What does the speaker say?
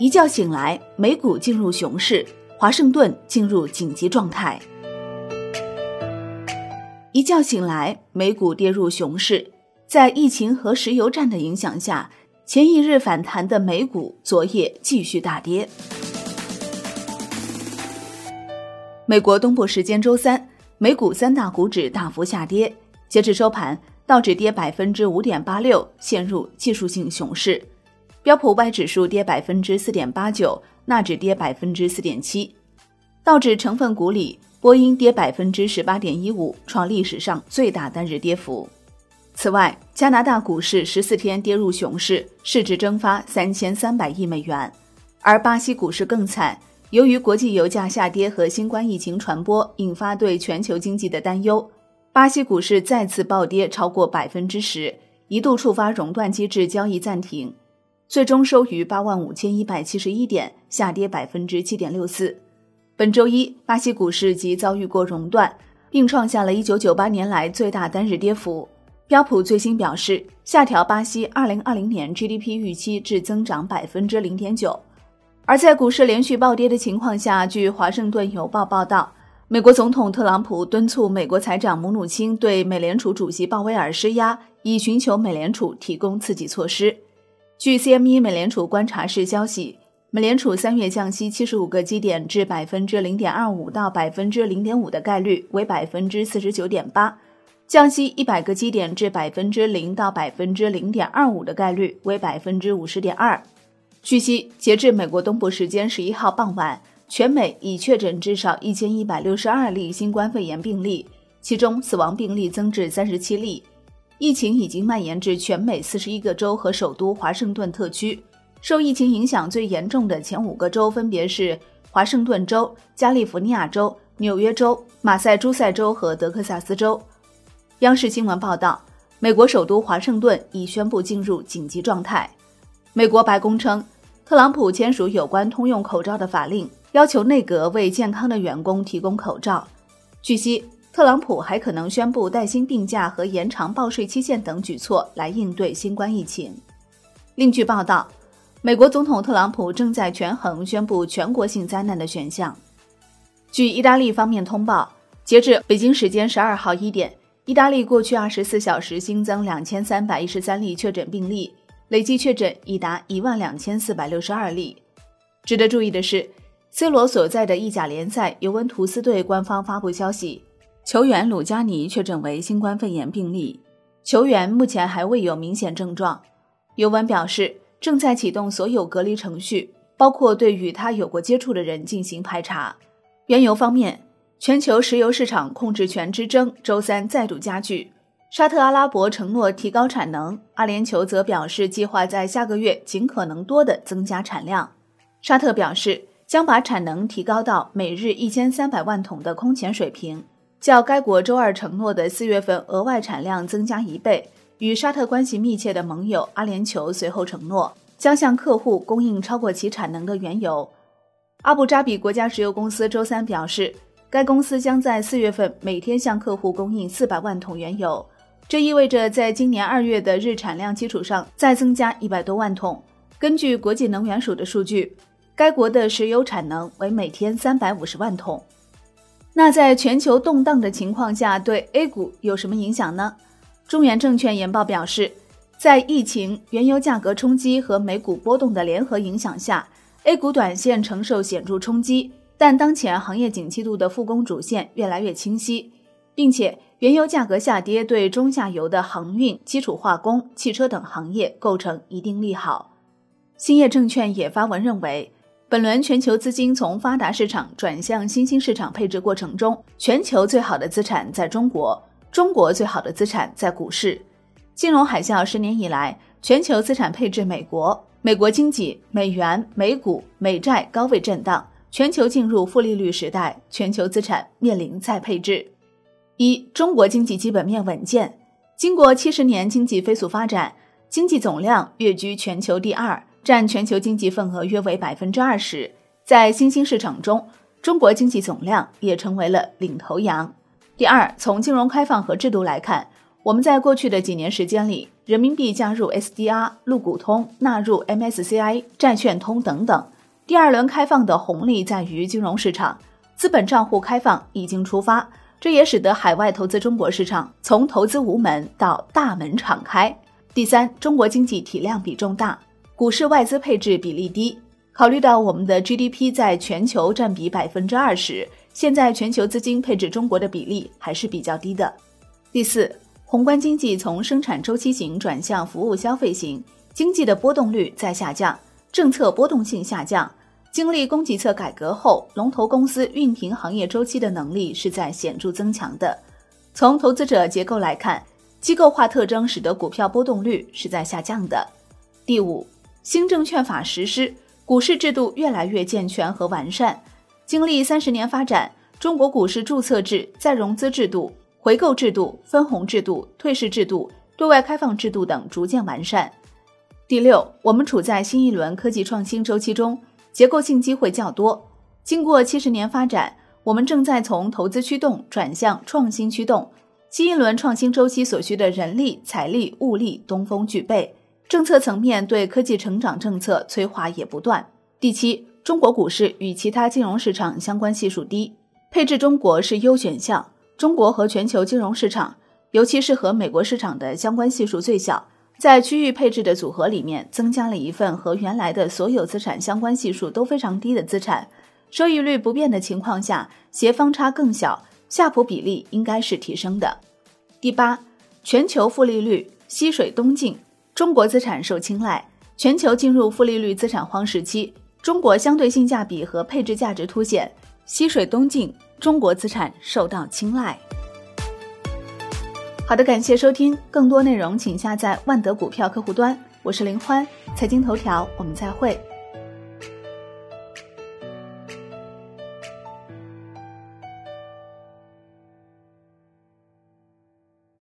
一觉醒来，美股进入熊市，华盛顿进入紧急状态。一觉醒来，美股跌入熊市，在疫情和石油战的影响下，前一日反弹的美股昨夜继续大跌。美国东部时间周三，美股三大股指大幅下跌，截至收盘，道指跌百分之五点八六，陷入技术性熊市。标普五百指数跌百分之四点八九，纳指跌百分之四点七。道指成分股里，波音跌百分之十八点一五，创历史上最大单日跌幅。此外，加拿大股市十四天跌入熊市，市值蒸发三千三百亿美元。而巴西股市更惨，由于国际油价下跌和新冠疫情传播引发对全球经济的担忧，巴西股市再次暴跌超过百分之十，一度触发熔断机制，交易暂停。最终收于八万五千一百七十一点，下跌百分之七点六四。本周一，巴西股市即遭遇过熔断，并创下了一九九八年来最大单日跌幅。标普最新表示，下调巴西二零二零年 GDP 预期至增长百分之零点九。而在股市连续暴跌的情况下，据《华盛顿邮报》报道，美国总统特朗普敦促美国财长姆努钦对美联储主席鲍威尔施压，以寻求美联储提供刺激措施。据 CME 美联储观察室消息，美联储三月降息七十五个基点至百分之零点二五到百分之零点五的概率为百分之四十九点八，降息一百个基点至百分之零到百分之零点二五的概率为百分之五十点二。据悉，截至美国东部时间十一号傍晚，全美已确诊至少一千一百六十二例新冠肺炎病例，其中死亡病例增至三十七例。疫情已经蔓延至全美四十一个州和首都华盛顿特区。受疫情影响最严重的前五个州分别是华盛顿州、加利福尼亚州、纽约州、马赛诸塞州和德克萨斯州。央视新闻报道，美国首都华盛顿已宣布进入紧急状态。美国白宫称，特朗普签署有关通用口罩的法令，要求内阁为健康的员工提供口罩。据悉。特朗普还可能宣布带薪病假和延长报税期限等举措来应对新冠疫情。另据报道，美国总统特朗普正在权衡宣布全国性灾难的选项。据意大利方面通报，截至北京时间十二号一点，意大利过去二十四小时新增两千三百一十三例确诊病例，累计确诊已达一万两千四百六十二例。值得注意的是，C 罗所在的意甲联赛尤文图斯队官方发布消息。球员鲁加尼确诊为新冠肺炎病例，球员目前还未有明显症状。尤文表示，正在启动所有隔离程序，包括对与他有过接触的人进行排查。原油方面，全球石油市场控制权之争周三再度加剧。沙特阿拉伯承诺提高产能，阿联酋则表示计划在下个月尽可能多的增加产量。沙特表示将把产能提高到每日一千三百万桶的空前水平。较该国周二承诺的四月份额外产量增加一倍。与沙特关系密切的盟友阿联酋随后承诺，将向客户供应超过其产能的原油。阿布扎比国家石油公司周三表示，该公司将在四月份每天向客户供应四百万桶原油，这意味着在今年二月的日产量基础上再增加一百多万桶。根据国际能源署的数据，该国的石油产能为每天三百五十万桶。那在全球动荡的情况下，对 A 股有什么影响呢？中原证券研报表示，在疫情、原油价格冲击和美股波动的联合影响下，A 股短线承受显著冲击。但当前行业景气度的复工主线越来越清晰，并且原油价格下跌对中下游的航运、基础化工、汽车等行业构成一定利好。兴业证券也发文认为。本轮全球资金从发达市场转向新兴市场配置过程中，全球最好的资产在中国，中国最好的资产在股市。金融海啸十年以来，全球资产配置美国，美国经济、美元、美股、美债高位震荡，全球进入负利率时代，全球资产面临再配置。一、中国经济基本面稳健，经过七十年经济飞速发展，经济总量跃居全球第二。占全球经济份额约为百分之二十，在新兴市场中，中国经济总量也成为了领头羊。第二，从金融开放和制度来看，我们在过去的几年时间里，人民币加入 SDR、陆股通、纳入 MSCI、债券通等等。第二轮开放的红利在于金融市场，资本账户开放已经出发，这也使得海外投资中国市场从投资无门到大门敞开。第三，中国经济体量比重大，股市外资配置比例低。考虑到我们的 GDP 在全球占比百分之二十，现在全球资金配置中国的比例还是比较低的。第四。宏观经济从生产周期型转向服务消费型，经济的波动率在下降，政策波动性下降。经历供给侧改革后，龙头公司熨平行业周期的能力是在显著增强的。从投资者结构来看，机构化特征使得股票波动率是在下降的。第五，新证券法实施，股市制度越来越健全和完善。经历三十年发展，中国股市注册制、再融资制度。回购制度、分红制度、退市制度、对外开放制度等逐渐完善。第六，我们处在新一轮科技创新周期中，结构性机会较多。经过七十年发展，我们正在从投资驱动转向创新驱动。新一轮创新周期所需的人力、财力、物力东风俱备，政策层面对科技成长政策催化也不断。第七，中国股市与其他金融市场相关系数低，配置中国是优选项。中国和全球金融市场，尤其是和美国市场的相关系数最小，在区域配置的组合里面增加了一份和原来的所有资产相关系数都非常低的资产，收益率不变的情况下，斜方差更小，夏普比例应该是提升的。第八，全球负利率西水东进，中国资产受青睐，全球进入负利率资产荒时期，中国相对性价比和配置价值凸显，西水东进。中国资产受到青睐。好的，感谢收听，更多内容请下载万德股票客户端。我是林欢，财经头条，我们再会。